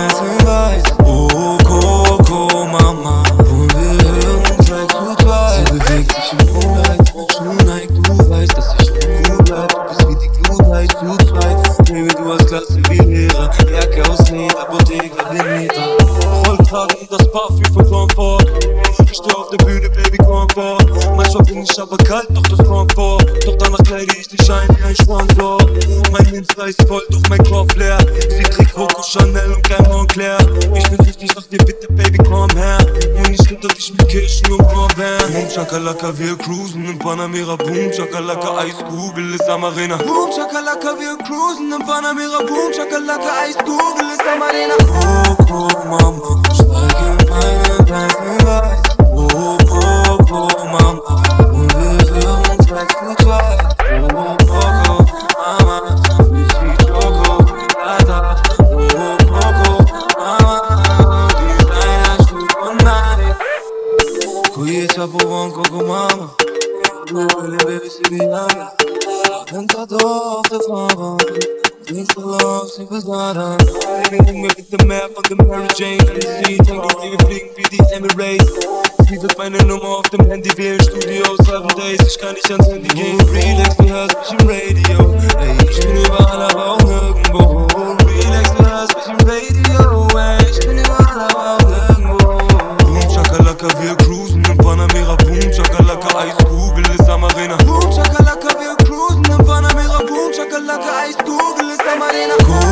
Oh, Mama, the the cool. baby. Jacke aus Leder, Bottega, Veneta Rollkragen, das Parfüm von Tom Ford Ich steh auf der Bühne, Baby, komm vor. Manchmal bin ich aber kalt, doch das kommt vor. Doch danach kleide ich dich ein wie ein Sponsor. Mein Hinter ist voll, doch mein Kopf leer. Sie trägt Coco Chanel und kein Montclair. Ich bin richtig, sag dir bitte, Baby, komm her. Und ich hinter dich mit Kirschen und Kornbären. Boom, Chakalaka, wir cruisen in Panamera. Boom, Chakalaka, Eiskugel ist am Arena. Boom, Chakalaka, wir cruisen in Panamera. Boom, Chakalaka, Eiskugel ist am Arena. Oh, oh, Mama. chapeau en coco maman. Le bébé c'est binara. Tentador te fava. Needs to love, she was not on. Living with the map of the Mary Jane. Sie tanken die fliegen wie die Emirates. Sie wird meine Nummer auf dem Handy wählen. Studio, seven days. Ich kann nicht ans Handy gehen. Relax, die hört mich im Radio. Ey, ich bin überall, aber auch oh. in a Cool.